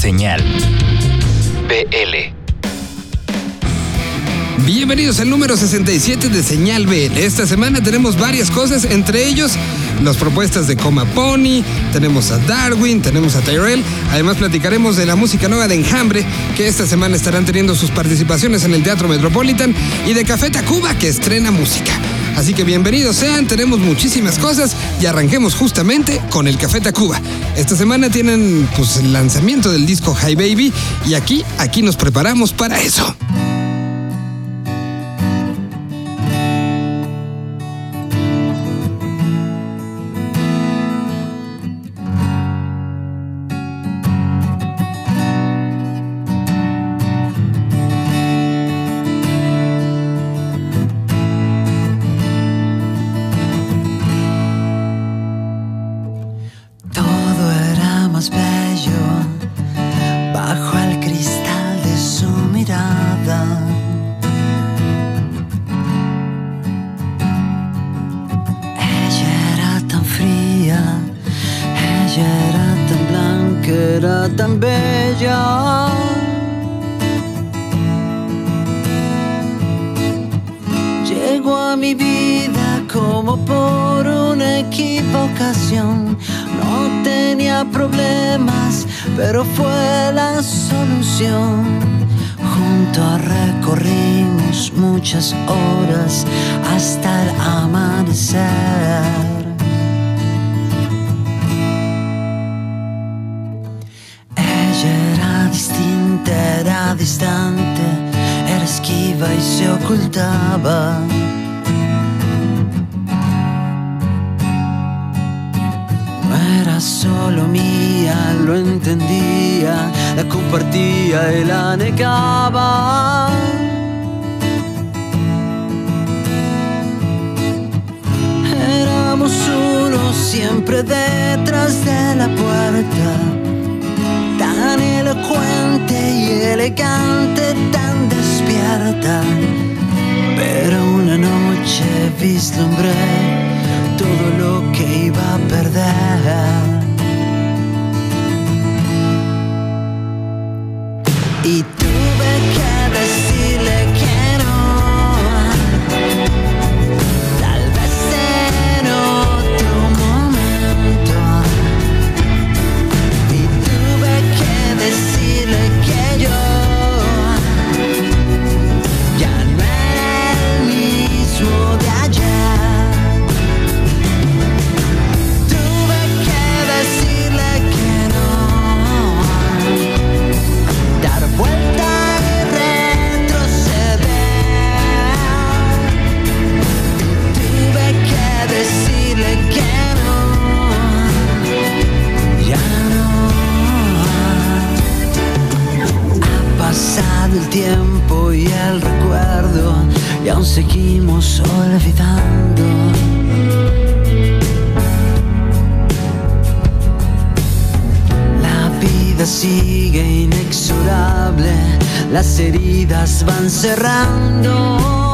Señal BL. Bienvenidos al número 67 de Señal BL. Esta semana tenemos varias cosas, entre ellos las propuestas de Coma Pony, tenemos a Darwin, tenemos a Tyrell. Además platicaremos de la música nueva de Enjambre, que esta semana estarán teniendo sus participaciones en el Teatro Metropolitan, y de Café Tacuba, que estrena música. Así que bienvenidos sean, tenemos muchísimas cosas y arranquemos justamente con el Café Tacuba. Esta semana tienen pues el lanzamiento del disco Hi Baby y aquí, aquí nos preparamos para eso. No era solo mía, lo entendía, la compartía y la negaba. Éramos uno siempre detrás de la puerta tan elocuente y elegante, tan despierta. Pero una noche vislumbré todo lo que iba a perder. Tiempo y el recuerdo y aún seguimos olvidando. La vida sigue inexorable, las heridas van cerrando.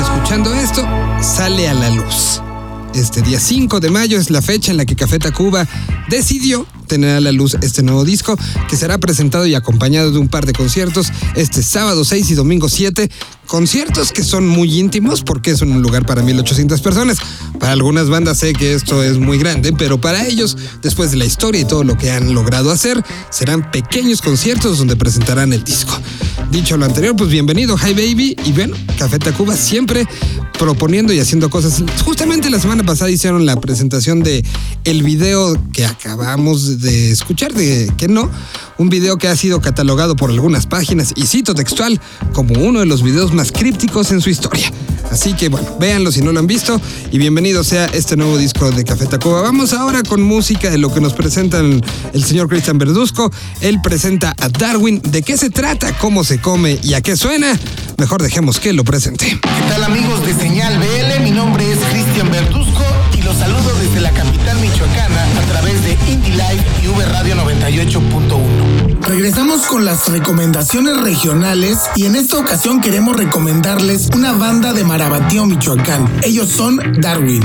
Escuchando esto, sale a la luz. Este día 5 de mayo es la fecha en la que Café Tacuba decidió tener a la luz este nuevo disco que será presentado y acompañado de un par de conciertos este sábado 6 y domingo 7. Conciertos que son muy íntimos porque es un lugar para 1800 personas. Para algunas bandas sé que esto es muy grande, pero para ellos, después de la historia y todo lo que han logrado hacer, serán pequeños conciertos donde presentarán el disco. Dicho lo anterior, pues bienvenido, Hi Baby. Y bueno, Café Tacuba siempre proponiendo y haciendo cosas. Justamente la semana pasada hicieron la presentación de el video que acabamos de escuchar, de que no, un video que ha sido catalogado por algunas páginas y cito textual como uno de los videos más crípticos en su historia. Así que bueno, véanlo si no lo han visto y bienvenido sea este nuevo disco de Café Tacuba. Vamos ahora con música de lo que nos presentan el señor Cristian Verduzco. Él presenta a Darwin. ¿De qué se trata? ¿Cómo se come y a qué suena? Mejor dejemos que lo presente. ¿Qué tal amigos de Señal BL? Mi nombre es Cristian Verduzco y los saludo la capital michoacana a través de Indie Live y V Radio 98.1. Regresamos con las recomendaciones regionales y en esta ocasión queremos recomendarles una banda de Marabatío, Michoacán. Ellos son Darwin.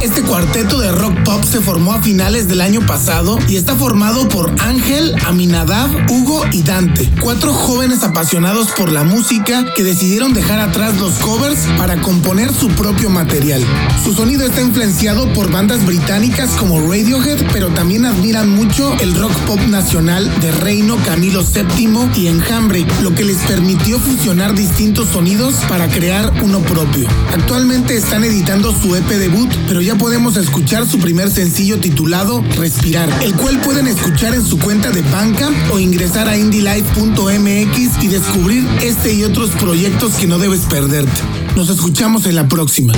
Este cuarteto de rock pop se formó a finales del año pasado y está formado por Ángel, Aminadab, Hugo y Dante, cuatro jóvenes apasionados por la música que decidieron dejar atrás los covers para componer su propio material. Su sonido está influenciado por bandas británicas como Radiohead, pero también admiran mucho el rock pop nacional de Reino, Camilo VII y Enjambre, lo que les permitió fusionar distintos sonidos para crear uno propio. Actualmente están editando su EP debut, pero ya podemos escuchar su primer sencillo titulado Respirar, el cual pueden escuchar en su cuenta de Bandcamp o ingresar a indylife.mx y descubrir este y otros proyectos que no debes perderte. Nos escuchamos en la próxima.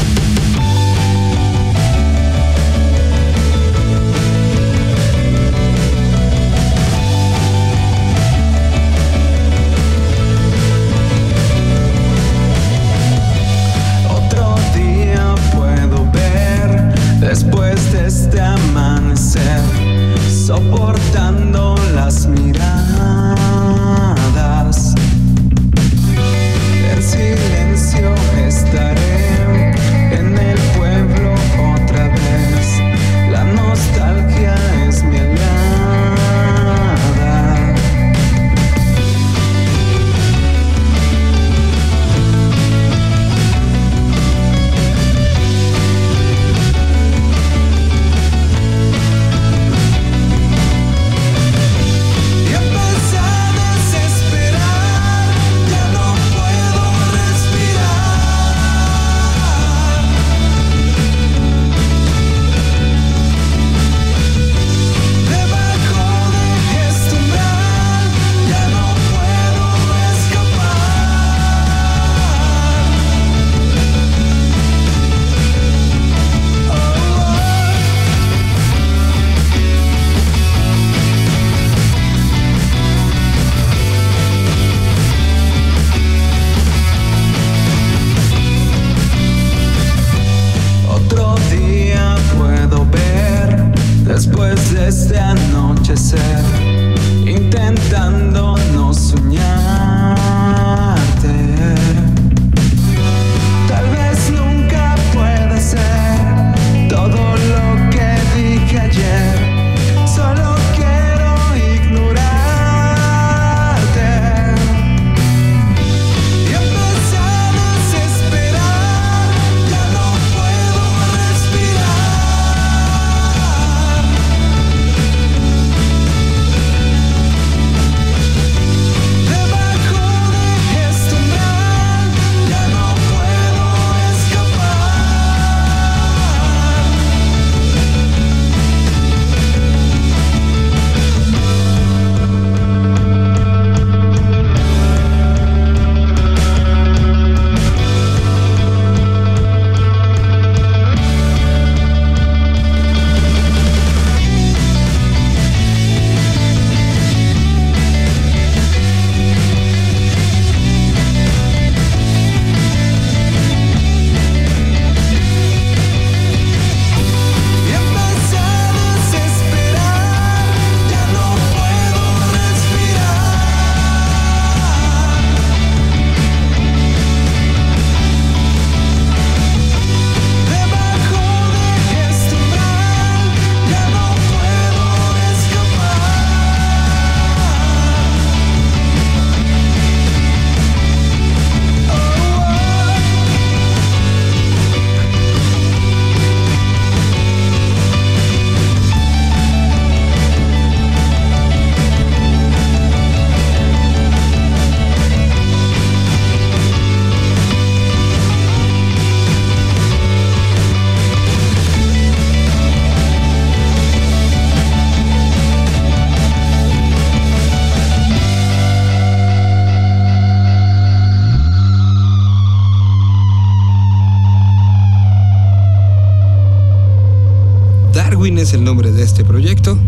Es el nombre de este proyecto.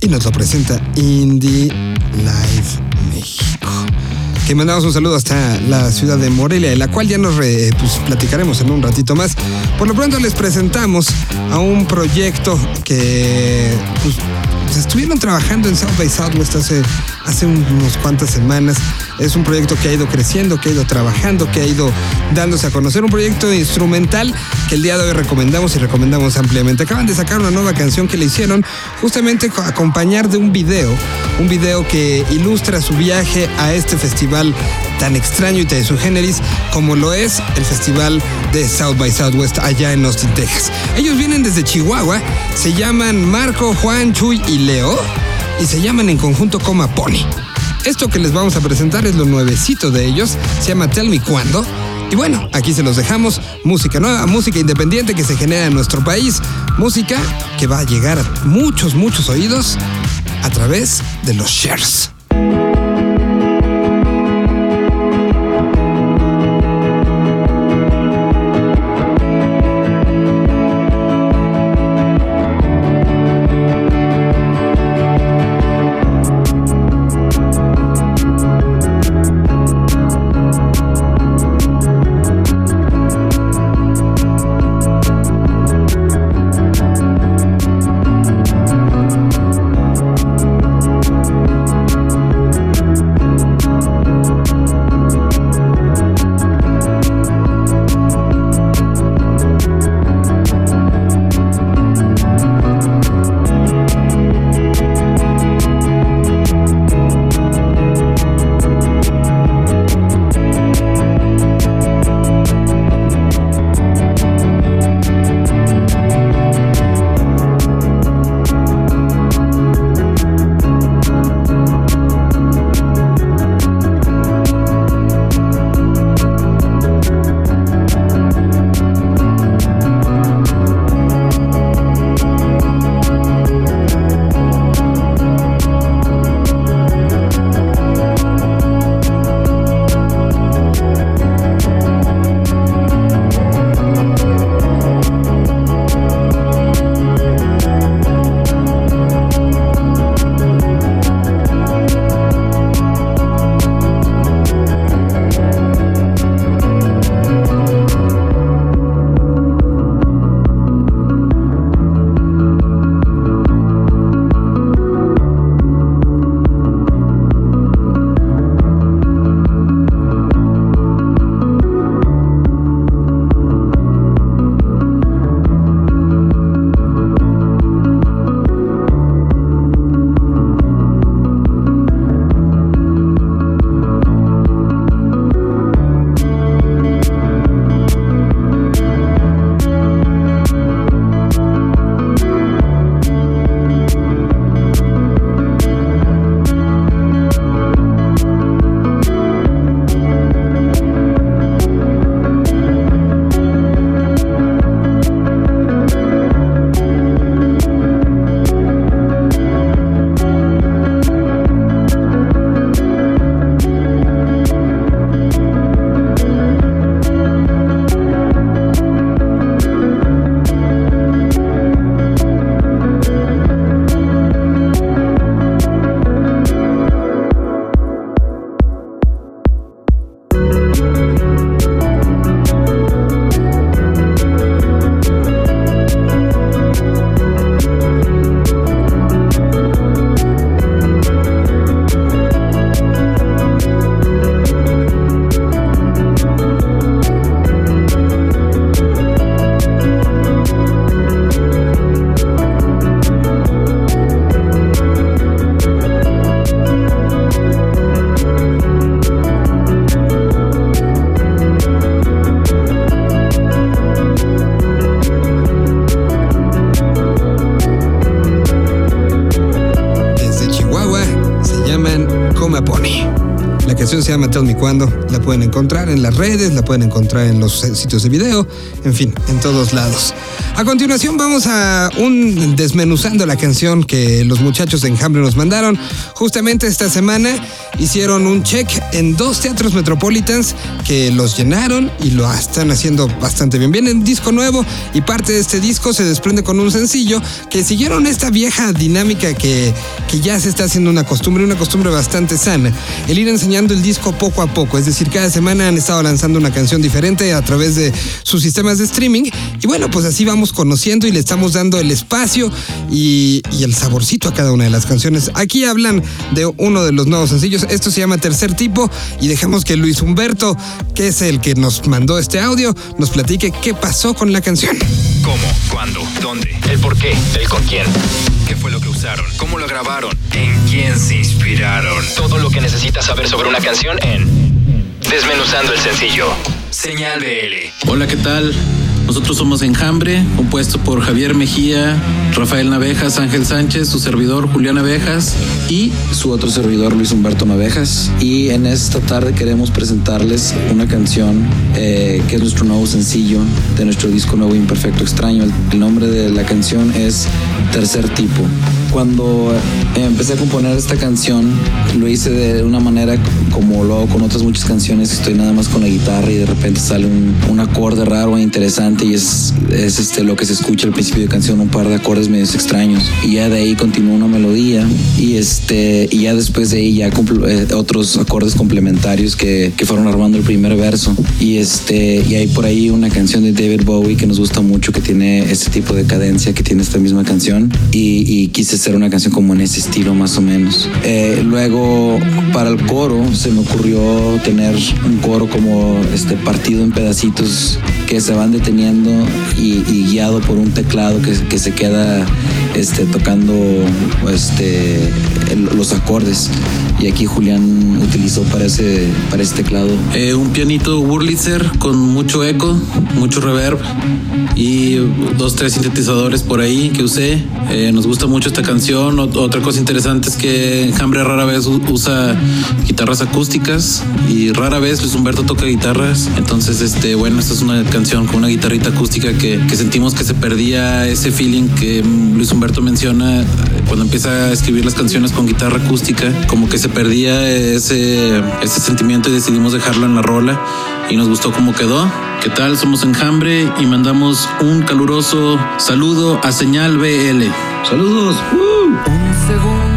Y nos lo presenta Indie Live México. Que mandamos un saludo hasta la ciudad de Morelia, de la cual ya nos pues, platicaremos en un ratito más. Por lo pronto les presentamos a un proyecto que pues, estuvieron trabajando en South by Southwest hace, hace unos cuantas semanas. Es un proyecto que ha ido creciendo, que ha ido trabajando, que ha ido dándose a conocer. Un proyecto instrumental que el día de hoy recomendamos y recomendamos ampliamente. Acaban de sacar una nueva canción que le hicieron justamente co- acompañar de un video. Un video que ilustra su viaje a este festival tan extraño y tan su generis como lo es el festival de South by Southwest allá en Austin, Texas. Ellos vienen desde Chihuahua, se llaman Marco, Juan, Chuy y Leo y se llaman en conjunto Coma Pony. Esto que les vamos a presentar es lo nuevecito de ellos, se llama Tell Me Cuándo. Y bueno, aquí se los dejamos, música nueva, música independiente que se genera en nuestro país, música que va a llegar a muchos, muchos oídos a través de los shares. Se llama Tell Me Cuando. La pueden encontrar en las redes, la pueden encontrar en los sitios de video, en fin, en todos lados. A continuación vamos a un desmenuzando la canción que los muchachos de Enjambre nos mandaron. Justamente esta semana hicieron un check en dos teatros Metropolitans que los llenaron y lo están haciendo bastante bien. Viene un disco nuevo y parte de este disco se desprende con un sencillo que siguieron esta vieja dinámica que, que ya se está haciendo una costumbre, una costumbre bastante sana. El ir enseñando el disco poco a poco, es decir, cada semana han estado lanzando una canción diferente a través de sus sistemas de streaming y bueno, pues así vamos conociendo y le estamos dando el espacio y, y el saborcito a cada una de las canciones. Aquí hablan de uno de los nuevos sencillos, esto se llama Tercer Tipo y dejamos que Luis Humberto, que es el que nos mandó este audio, nos platique qué pasó con la canción. ¿Cómo? ¿Cuándo? ¿Dónde? ¿El por qué? ¿El con quién? ¿Qué fue lo que usaron? ¿Cómo lo grabaron? ¿En quién se inspiraron? Todo lo que necesitas saber sobre una canción en Desmenuzando el sencillo. Señal BL. Hola, ¿qué tal? Nosotros somos Enjambre, compuesto por Javier Mejía, Rafael Navejas, Ángel Sánchez, su servidor Julián Navejas y su otro servidor Luis Humberto Navejas. Y en esta tarde queremos presentarles una canción eh, que es nuestro nuevo sencillo de nuestro disco nuevo Imperfecto Extraño. El, el nombre de la canción es Tercer Tipo. Cuando eh, empecé a componer esta canción, lo hice de una manera como lo hago con otras muchas canciones. Estoy nada más con la guitarra y de repente sale un, un acorde raro e interesante y es, es este, lo que se escucha al principio de canción, un par de acordes medios extraños. Y ya de ahí continúa una melodía y, este, y ya después de ahí ya eh, otros acordes complementarios que, que fueron armando el primer verso. Y, este, y hay por ahí una canción de David Bowie que nos gusta mucho, que tiene este tipo de cadencia, que tiene esta misma canción. Y, quise hacer una canción como en ese estilo más o menos. Eh, luego, para el coro, se me ocurrió tener un coro como este, partido en pedacitos que se van deteniendo y, guiado por un teclado que, que se queda este, tocando este, los acordes. Y aquí Julián utilizó para ese, para ese teclado Eh, un pianito Wurlitzer con mucho eco, mucho reverb y dos, tres sintetizadores por ahí que usé. Eh, nos gusta mucho esta canción. Ot- otra cosa interesante es que Enjambre rara vez usa guitarras acústicas y rara vez Luis Humberto toca guitarras. Entonces, este, bueno, esta es una canción con una guitarrita acústica que, que sentimos que se perdía ese feeling que Luis Humberto menciona eh, cuando empieza a escribir las canciones con guitarra acústica, como que se perdía ese, ese sentimiento y decidimos dejarlo en la rola y nos gustó cómo quedó. ¿Qué tal? Somos Enjambre y mandamos un caluroso saludo a Señal BL. Saludos. Un segundo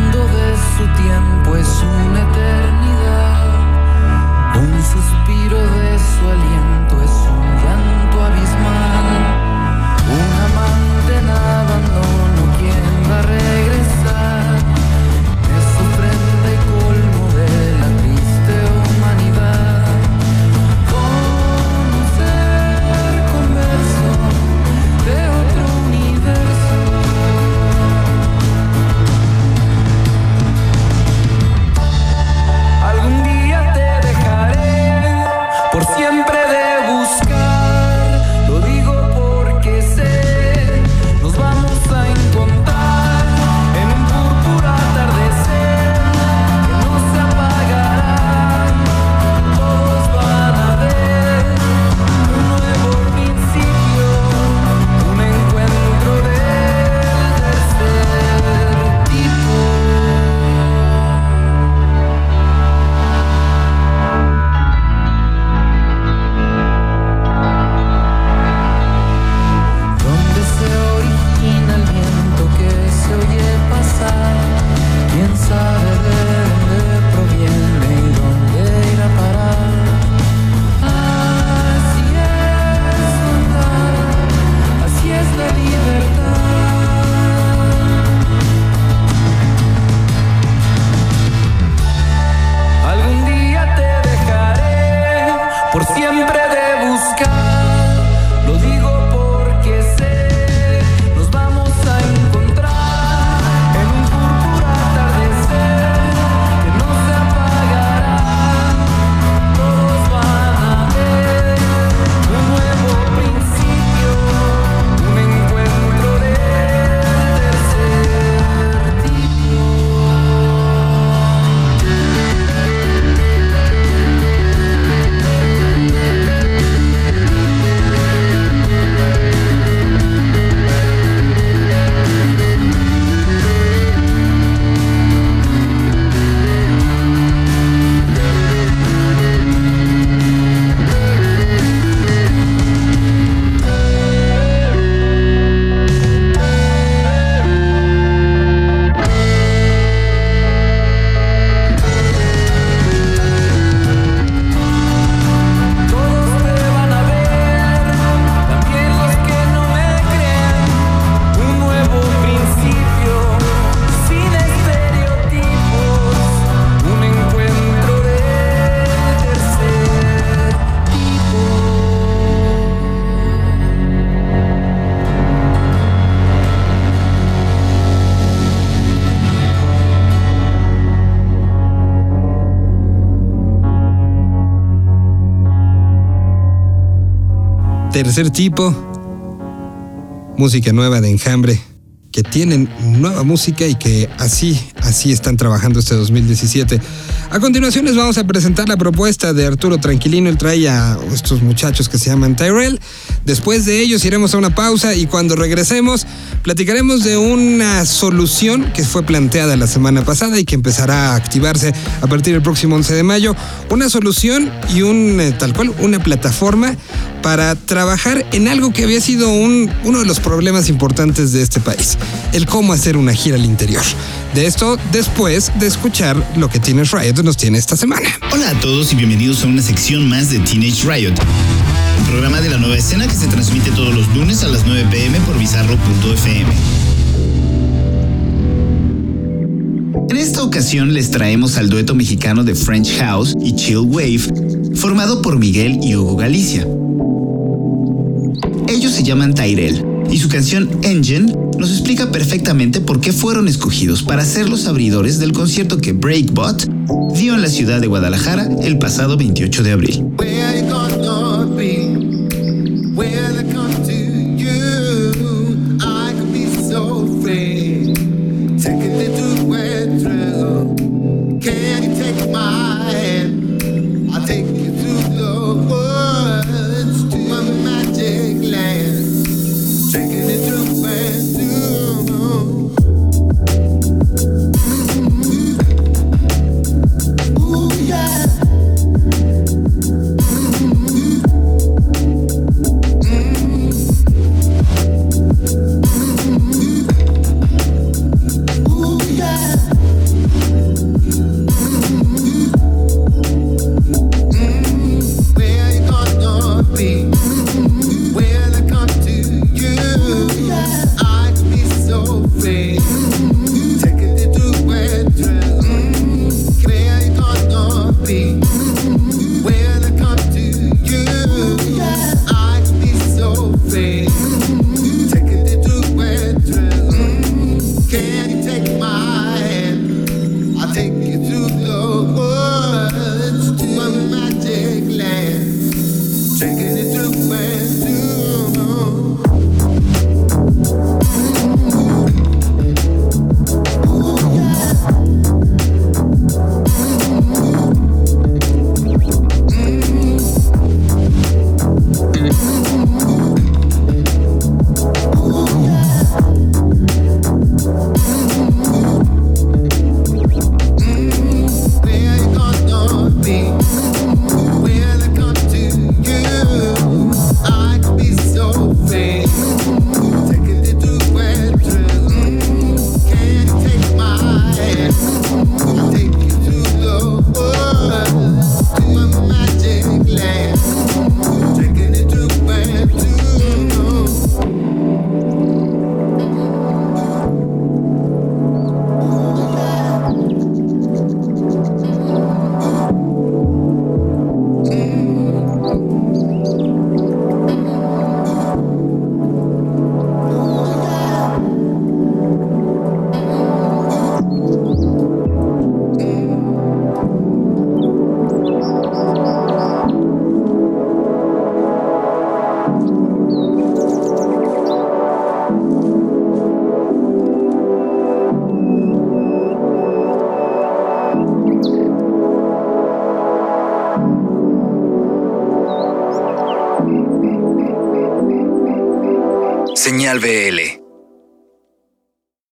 Tercer tipo, música nueva de enjambre, que tienen nueva música y que así, así están trabajando este 2017. A continuación les vamos a presentar la propuesta de Arturo Tranquilino. Él trae a estos muchachos que se llaman Tyrell. Después de ellos iremos a una pausa y cuando regresemos platicaremos de una solución que fue planteada la semana pasada y que empezará a activarse a partir del próximo 11 de mayo. Una solución y un, eh, tal cual, una plataforma para trabajar en algo que había sido un, uno de los problemas importantes de este país, el cómo hacer una gira al interior. De esto después de escuchar lo que Teenage Riot nos tiene esta semana. Hola a todos y bienvenidos a una sección más de Teenage Riot, programa de la nueva escena que se transmite todos los lunes a las 9 pm por bizarro.fm. En esta ocasión les traemos al dueto mexicano de French House y Chill Wave, formado por Miguel y Hugo Galicia. Ellos se llaman Tyrell y su canción Engine nos explica perfectamente por qué fueron escogidos para ser los abridores del concierto que Breakbot dio en la ciudad de Guadalajara el pasado 28 de abril. Señal BL.